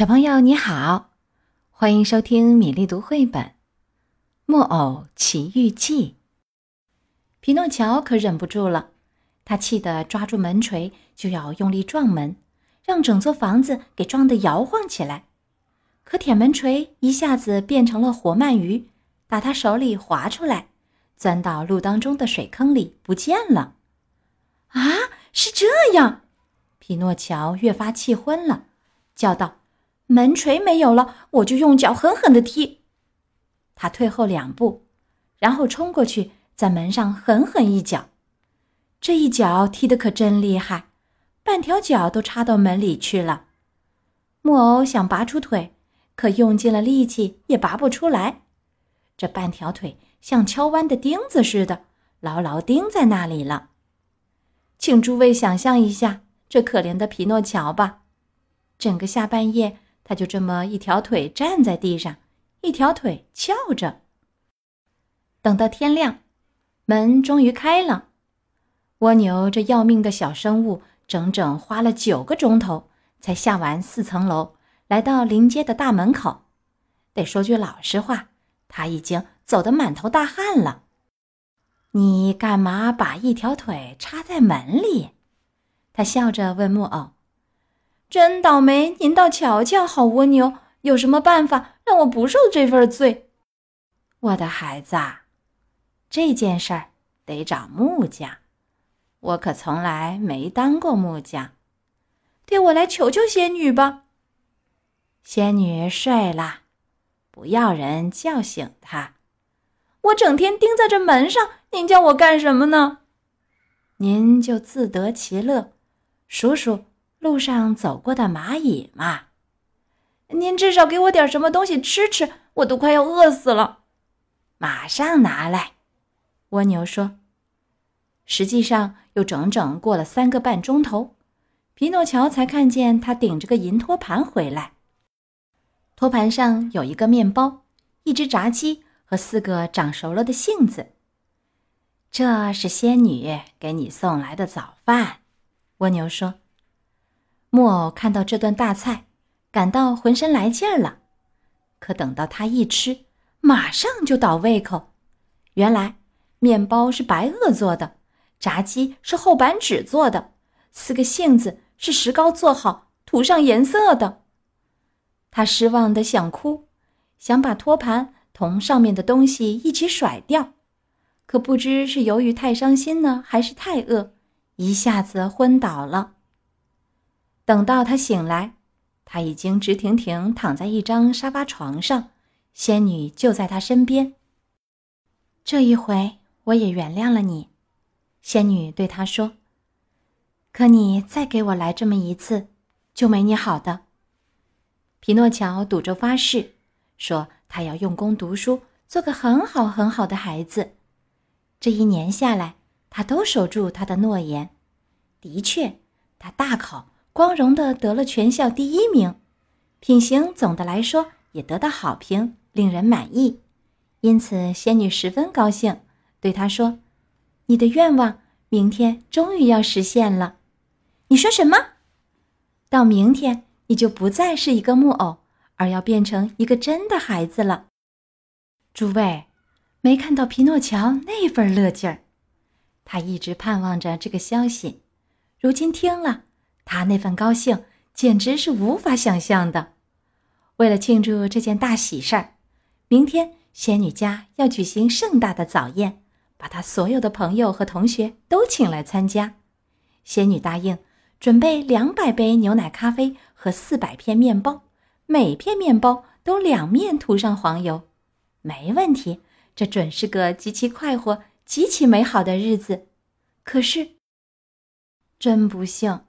小朋友你好，欢迎收听米粒读绘本《木偶奇遇记》。皮诺乔可忍不住了，他气得抓住门锤就要用力撞门，让整座房子给撞得摇晃起来。可铁门锤一下子变成了活鳗鱼，打他手里滑出来，钻到路当中的水坑里不见了。啊，是这样！皮诺乔越发气昏了，叫道。门锤没有了，我就用脚狠狠的踢。他退后两步，然后冲过去，在门上狠狠一脚。这一脚踢得可真厉害，半条脚都插到门里去了。木偶想拔出腿，可用尽了力气也拔不出来。这半条腿像敲弯的钉子似的，牢牢钉在那里了。请诸位想象一下这可怜的皮诺乔吧，整个下半夜。他就这么一条腿站在地上，一条腿翘着。等到天亮，门终于开了。蜗牛这要命的小生物，整整花了九个钟头才下完四层楼，来到临街的大门口。得说句老实话，他已经走得满头大汗了。你干嘛把一条腿插在门里？他笑着问木偶。真倒霉！您倒瞧瞧，好蜗牛，有什么办法让我不受这份罪？我的孩子，啊这件事儿得找木匠，我可从来没当过木匠。替我来求求仙女吧。仙女睡了，不要人叫醒她。我整天盯在这门上，您叫我干什么呢？您就自得其乐，数数。路上走过的蚂蚁嘛，您至少给我点什么东西吃吃，我都快要饿死了。马上拿来，蜗牛说。实际上，又整整过了三个半钟头，皮诺乔才看见他顶着个银托盘回来。托盘上有一个面包、一只炸鸡和四个长熟了的杏子。这是仙女给你送来的早饭，蜗牛说。木偶看到这顿大菜，感到浑身来劲儿了。可等到他一吃，马上就倒胃口。原来面包是白垩做的，炸鸡是厚板纸做的，四个杏子是石膏做好涂上颜色的。他失望的想哭，想把托盘同上面的东西一起甩掉，可不知是由于太伤心呢，还是太饿，一下子昏倒了。等到他醒来，他已经直挺挺躺在一张沙发床上，仙女就在他身边。这一回我也原谅了你，仙女对他说。可你再给我来这么一次，就没你好的。皮诺乔赌咒发誓，说他要用功读书，做个很好很好的孩子。这一年下来，他都守住他的诺言。的确，他大考。光荣的得了全校第一名，品行总的来说也得到好评，令人满意。因此，仙女十分高兴，对他说：“你的愿望明天终于要实现了。”你说什么？到明天你就不再是一个木偶，而要变成一个真的孩子了。诸位，没看到皮诺乔那份乐劲儿？他一直盼望着这个消息，如今听了。他那份高兴简直是无法想象的。为了庆祝这件大喜事儿，明天仙女家要举行盛大的早宴，把她所有的朋友和同学都请来参加。仙女答应准备两百杯牛奶咖啡和四百片面包，每片面包都两面涂上黄油。没问题，这准是个极其快活、极其美好的日子。可是，真不幸。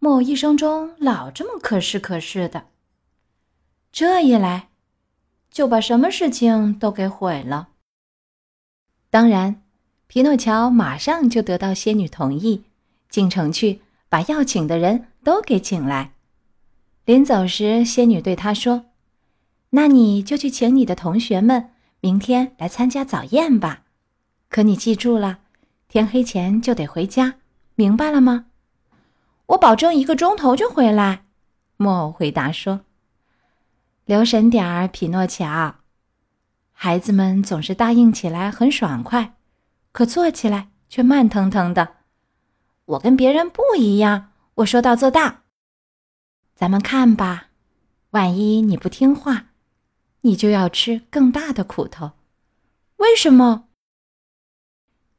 木偶一生中老这么可是可是的，这一来，就把什么事情都给毁了。当然，皮诺乔马上就得到仙女同意，进城去把要请的人都给请来。临走时，仙女对他说：“那你就去请你的同学们，明天来参加早宴吧。可你记住了，天黑前就得回家，明白了吗？”我保证一个钟头就回来，木偶回答说。留神点儿，匹诺乔。”孩子们总是答应起来很爽快，可做起来却慢腾腾的。我跟别人不一样，我说到做到。咱们看吧，万一你不听话，你就要吃更大的苦头。为什么？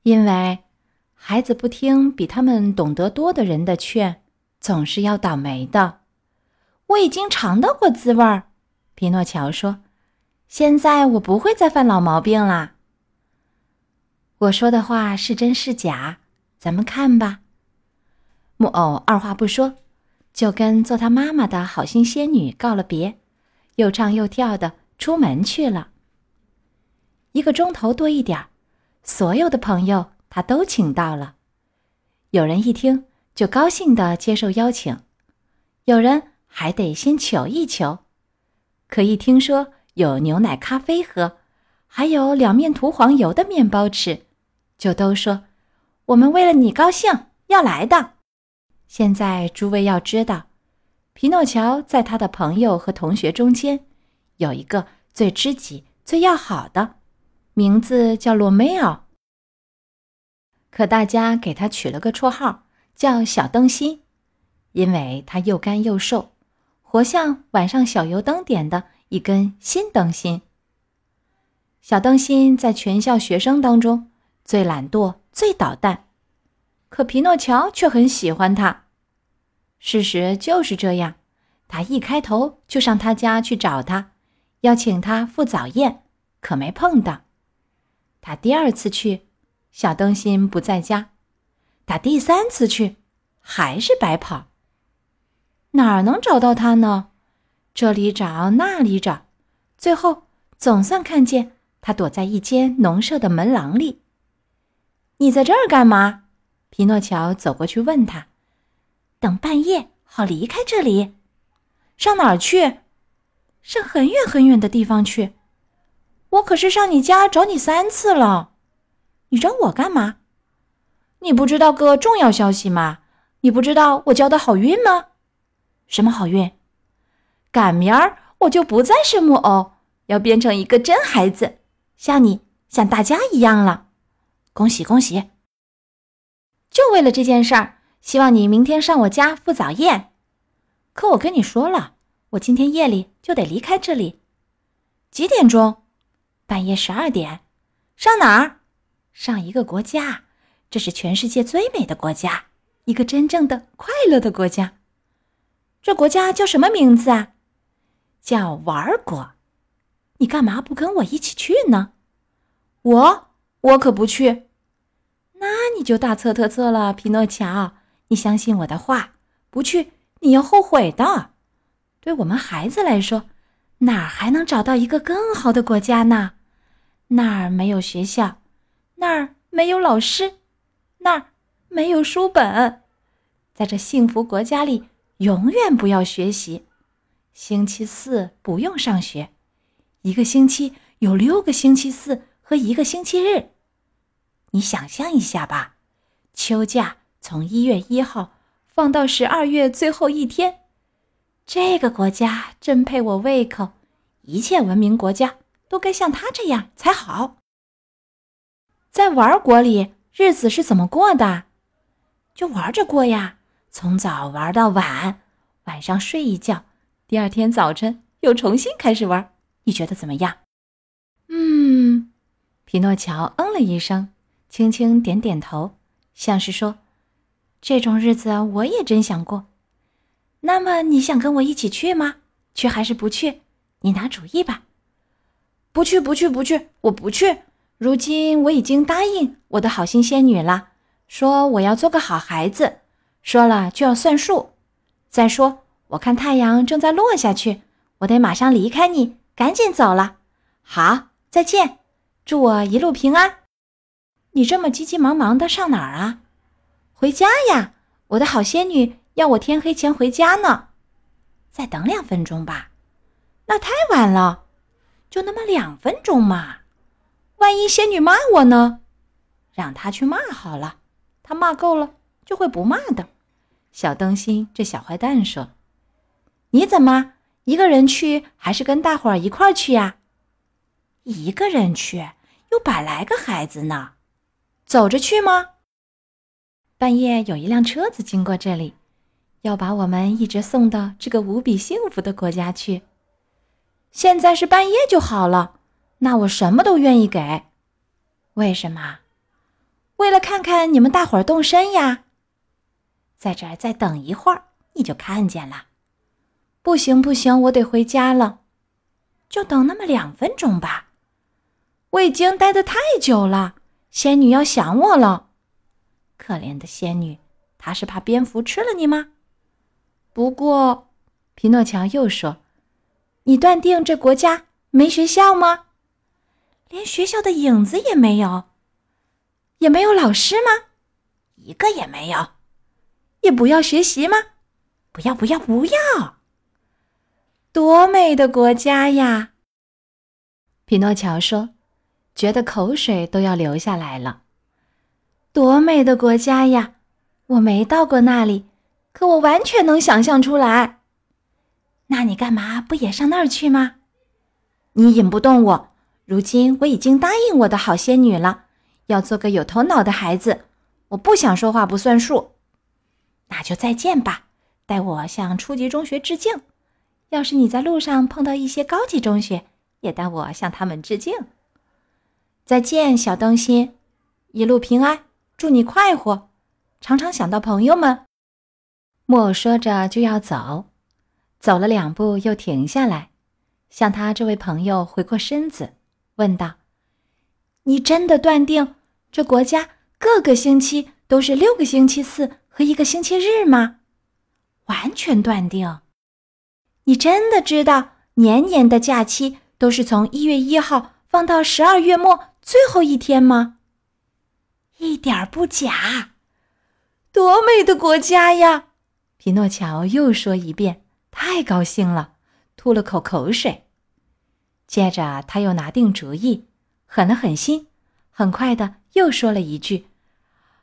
因为孩子不听比他们懂得多的人的劝，总是要倒霉的。我已经尝到过滋味儿，匹诺乔说：“现在我不会再犯老毛病啦。”我说的话是真是假？咱们看吧。木偶二话不说，就跟做他妈妈的好心仙女告了别，又唱又跳的出门去了。一个钟头多一点儿，所有的朋友他都请到了。有人一听就高兴的接受邀请，有人还得先求一求。可一听说有牛奶咖啡喝，还有两面涂黄油的面包吃，就都说：“我们为了你高兴，要来的。”现在诸位要知道，皮诺乔在他的朋友和同学中间有一个最知己、最要好的，名字叫罗梅尔。可大家给他取了个绰号，叫小灯芯，因为他又干又瘦，活像晚上小油灯点的一根新灯芯。小灯芯在全校学生当中最懒惰、最捣蛋。可皮诺乔却很喜欢他，事实就是这样。他一开头就上他家去找他，要请他赴早宴，可没碰到。他第二次去，小灯芯不在家；打第三次去，还是白跑。哪儿能找到他呢？这里找，那里找，最后总算看见他躲在一间农舍的门廊里。你在这儿干嘛？皮诺乔走过去问他：“等半夜好离开这里，上哪儿去？上很远很远的地方去。我可是上你家找你三次了，你找我干嘛？你不知道个重要消息吗？你不知道我交的好运吗？什么好运？赶明儿我就不再是木偶，要变成一个真孩子，像你，像大家一样了。恭喜恭喜！”就为了这件事儿，希望你明天上我家赴早宴。可我跟你说了，我今天夜里就得离开这里。几点钟？半夜十二点。上哪儿？上一个国家，这是全世界最美的国家，一个真正的快乐的国家。这国家叫什么名字啊？叫玩国。你干嘛不跟我一起去呢？我，我可不去。那你就大错特错了，匹诺乔。你相信我的话，不去你要后悔的。对我们孩子来说，哪儿还能找到一个更好的国家呢？那儿没有学校，那儿没有老师，那儿没有书本。在这幸福国家里，永远不要学习。星期四不用上学，一个星期有六个星期四和一个星期日。你想象一下吧，秋假从一月一号放到十二月最后一天，这个国家真配我胃口。一切文明国家都该像他这样才好。在玩国里，日子是怎么过的？就玩着过呀，从早玩到晚，晚上睡一觉，第二天早晨又重新开始玩。你觉得怎么样？嗯，匹诺乔嗯了一声。轻轻点点头，像是说：“这种日子我也真想过。”那么你想跟我一起去吗？去还是不去？你拿主意吧。不去，不去，不去，我不去。如今我已经答应我的好心仙女了，说我要做个好孩子，说了就要算数。再说，我看太阳正在落下去，我得马上离开你，赶紧走了。好，再见，祝我一路平安。你这么急急忙忙的上哪儿啊？回家呀！我的好仙女要我天黑前回家呢。再等两分钟吧。那太晚了，就那么两分钟嘛。万一仙女骂我呢？让她去骂好了，她骂够了就会不骂的。小灯芯这小坏蛋说：“你怎么一个人去还是跟大伙儿一块儿去呀？一个人去，有百来个孩子呢。走着去吗？半夜有一辆车子经过这里，要把我们一直送到这个无比幸福的国家去。现在是半夜就好了，那我什么都愿意给。为什么？为了看看你们大伙儿动身呀。在这儿再等一会儿，你就看见了。不行不行，我得回家了。就等那么两分钟吧。我已经待得太久了。仙女要想我了，可怜的仙女，她是怕蝙蝠吃了你吗？不过，皮诺乔又说：“你断定这国家没学校吗？连学校的影子也没有，也没有老师吗？一个也没有，也不要学习吗？不要，不要，不要！多美的国家呀！”匹诺乔说。觉得口水都要流下来了。多美的国家呀！我没到过那里，可我完全能想象出来。那你干嘛不也上那儿去吗？你引不动我。如今我已经答应我的好仙女了，要做个有头脑的孩子。我不想说话不算数。那就再见吧，代我向初级中学致敬。要是你在路上碰到一些高级中学，也代我向他们致敬。再见，小灯芯，一路平安，祝你快活，常常想到朋友们。木偶说着就要走，走了两步又停下来，向他这位朋友回过身子，问道：“你真的断定这国家各个星期都是六个星期四和一个星期日吗？”“完全断定。”“你真的知道年年的假期都是从一月一号放到十二月末？”最后一天吗？一点不假。多美的国家呀！匹诺乔又说一遍，太高兴了，吐了口口水。接着他又拿定主意，狠了狠心，很快的又说了一句：“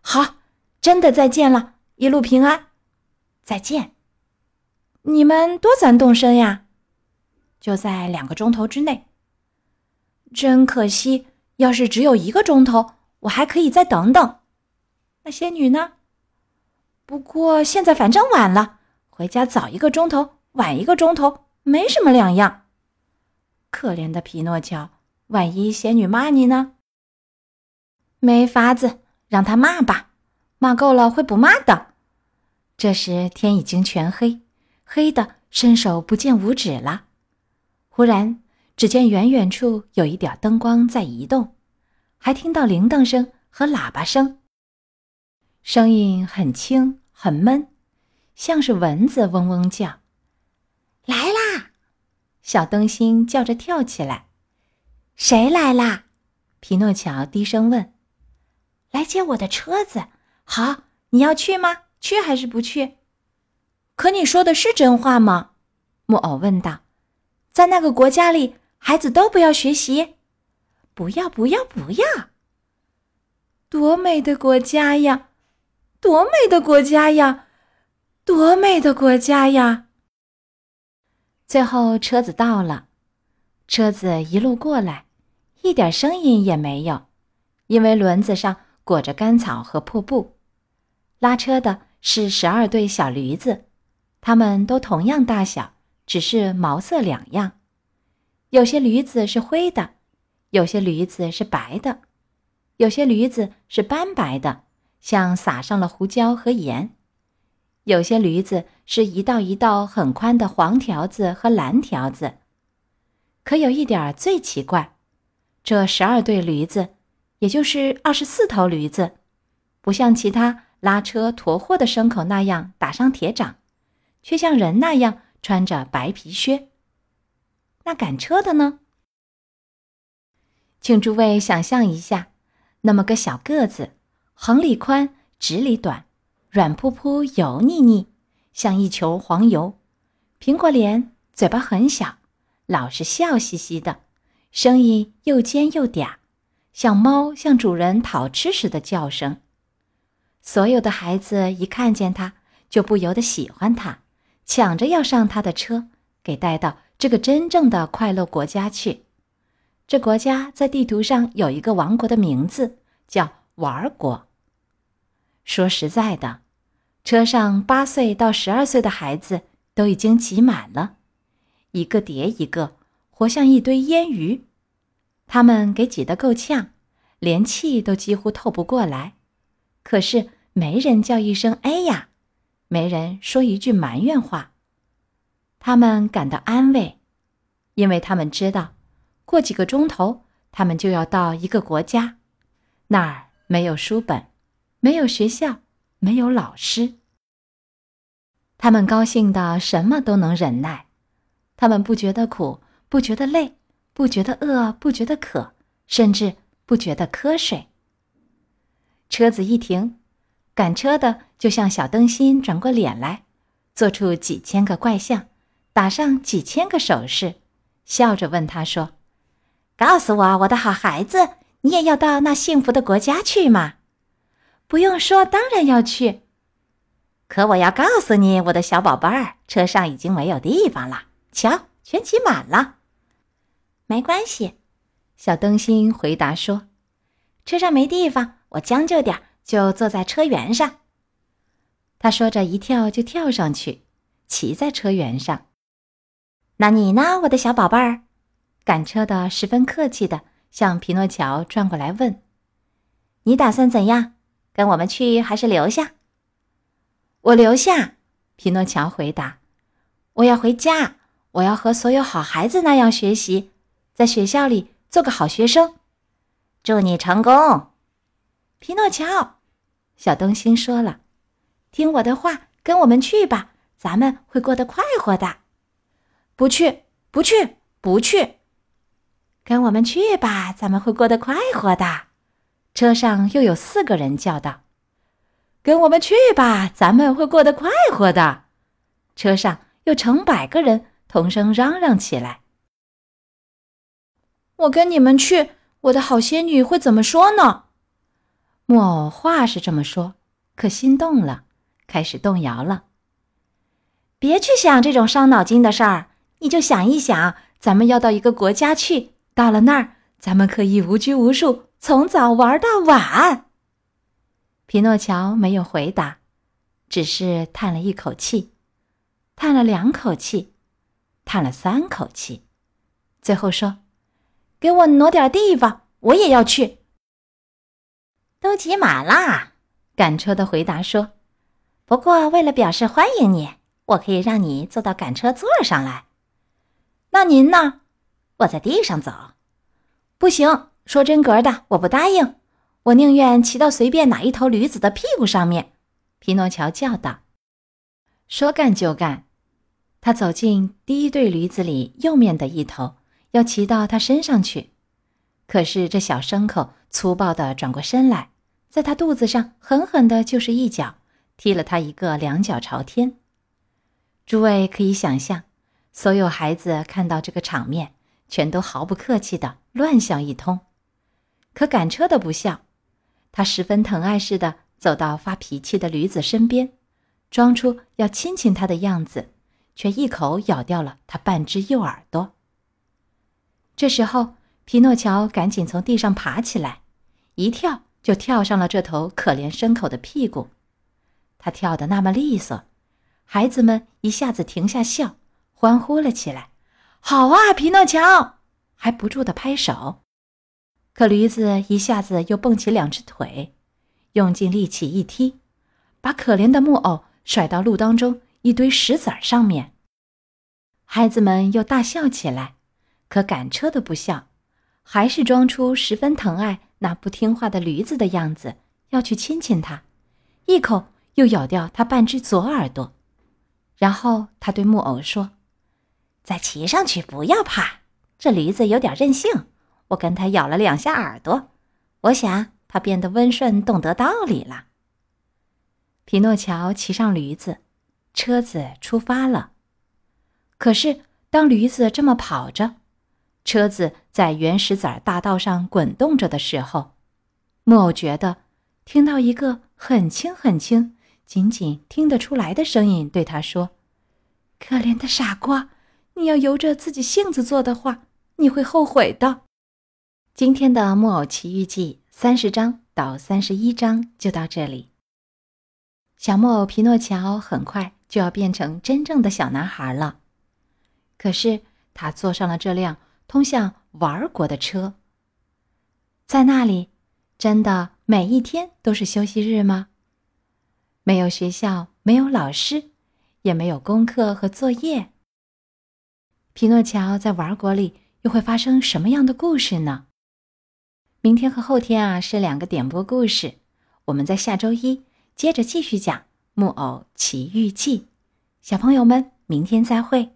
好，真的再见了，一路平安，再见。你们多咱动身呀？就在两个钟头之内。真可惜。”要是只有一个钟头，我还可以再等等。那仙女呢？不过现在反正晚了，回家早一个钟头，晚一个钟头没什么两样。可怜的皮诺乔，万一仙女骂你呢？没法子，让她骂吧，骂够了会不骂的。这时天已经全黑，黑的伸手不见五指了。忽然。只见远远处有一点灯光在移动，还听到铃铛声和喇叭声。声音很轻很闷，像是蚊子嗡嗡叫。来啦！小灯芯叫着跳起来。谁来啦？皮诺乔低声问。来接我的车子。好，你要去吗？去还是不去？可你说的是真话吗？木偶问道。在那个国家里。孩子都不要学习，不要不要不要！多美的国家呀，多美的国家呀，多美的国家呀！最后车子到了，车子一路过来，一点声音也没有，因为轮子上裹着干草和破布。拉车的是十二对小驴子，它们都同样大小，只是毛色两样。有些驴子是灰的，有些驴子是白的，有些驴子是斑白的，像撒上了胡椒和盐；有些驴子是一道一道很宽的黄条子和蓝条子。可有一点最奇怪，这十二对驴子，也就是二十四头驴子，不像其他拉车驮货的牲口那样打上铁掌，却像人那样穿着白皮靴。那赶车的呢？请诸位想象一下，那么个小个子，横里宽，直里短，软扑扑，油腻腻，像一球黄油，苹果脸，嘴巴很小，老是笑嘻嘻的，声音又尖又嗲，像猫向主人讨吃时的叫声。所有的孩子一看见他，就不由得喜欢他，抢着要上他的车。给带到这个真正的快乐国家去。这国家在地图上有一个王国的名字，叫玩国。说实在的，车上八岁到十二岁的孩子都已经挤满了，一个叠一个，活像一堆烟鱼。他们给挤得够呛，连气都几乎透不过来。可是没人叫一声“哎呀”，没人说一句埋怨话。他们感到安慰，因为他们知道。过几个钟头，他们就要到一个国家，那儿没有书本，没有学校，没有老师。他们高兴的什么都能忍耐，他们不觉得苦，不觉得累，不觉得饿，不觉得渴，甚至不觉得瞌睡。车子一停，赶车的就向小灯芯转过脸来，做出几千个怪相，打上几千个手势，笑着问他说。告诉我，我的好孩子，你也要到那幸福的国家去吗？不用说，当然要去。可我要告诉你，我的小宝贝儿，车上已经没有地方了，瞧，全挤满了。没关系，小灯芯回答说：“车上没地方，我将就点，就坐在车辕上。”他说着，一跳就跳上去，骑在车辕上。那你呢，我的小宝贝儿？赶车的十分客气的向皮诺乔转过来问：“你打算怎样？跟我们去还是留下？”“我留下。”皮诺乔回答。“我要回家，我要和所有好孩子那样学习，在学校里做个好学生。”“祝你成功。”皮诺乔，小灯芯说了：“听我的话，跟我们去吧，咱们会过得快活的。”“不去，不去，不去。”跟我们去吧，咱们会过得快活的。车上又有四个人叫道：“跟我们去吧，咱们会过得快活的。”车上又成百个人同声嚷嚷起来：“我跟你们去，我的好仙女会怎么说呢？”木偶话是这么说，可心动了，开始动摇了。别去想这种伤脑筋的事儿，你就想一想，咱们要到一个国家去。到了那儿，咱们可以无拘无束，从早玩到晚。皮诺乔没有回答，只是叹了一口气，叹了两口气，叹了三口气，最后说：“给我挪点地方，我也要去。”都挤满了。赶车的回答说：“不过为了表示欢迎你，我可以让你坐到赶车座上来。那您呢？”我在地上走，不行。说真格的，我不答应。我宁愿骑到随便哪一头驴子的屁股上面。”皮诺乔叫道。说干就干，他走进第一对驴子里右面的一头，要骑到它身上去。可是这小牲口粗暴地转过身来，在他肚子上狠狠地就是一脚，踢了他一个两脚朝天。诸位可以想象，所有孩子看到这个场面。全都毫不客气的乱笑一通，可赶车的不笑，他十分疼爱似的走到发脾气的驴子身边，装出要亲亲他的样子，却一口咬掉了他半只右耳朵。这时候，皮诺乔赶紧从地上爬起来，一跳就跳上了这头可怜牲口的屁股。他跳得那么利索，孩子们一下子停下笑，欢呼了起来。好啊，皮诺乔，还不住的拍手。可驴子一下子又蹦起两只腿，用尽力气一踢，把可怜的木偶甩到路当中一堆石子儿上面。孩子们又大笑起来，可赶车的不笑，还是装出十分疼爱那不听话的驴子的样子，要去亲亲它，一口又咬掉它半只左耳朵。然后他对木偶说。再骑上去，不要怕。这驴子有点任性，我跟他咬了两下耳朵，我想他变得温顺，懂得道理了。皮诺乔骑上驴子，车子出发了。可是当驴子这么跑着，车子在原石子大道上滚动着的时候，木偶觉得听到一个很轻很轻、仅仅听得出来的声音对他说：“可怜的傻瓜。”你要由着自己性子做的话，你会后悔的。今天的《木偶奇遇记》三十章到三十一章就到这里。小木偶皮诺乔很快就要变成真正的小男孩了，可是他坐上了这辆通向玩国的车。在那里，真的每一天都是休息日吗？没有学校，没有老师，也没有功课和作业。皮诺乔在玩国里又会发生什么样的故事呢？明天和后天啊是两个点播故事，我们在下周一。接着继续讲《木偶奇遇记》，小朋友们，明天再会。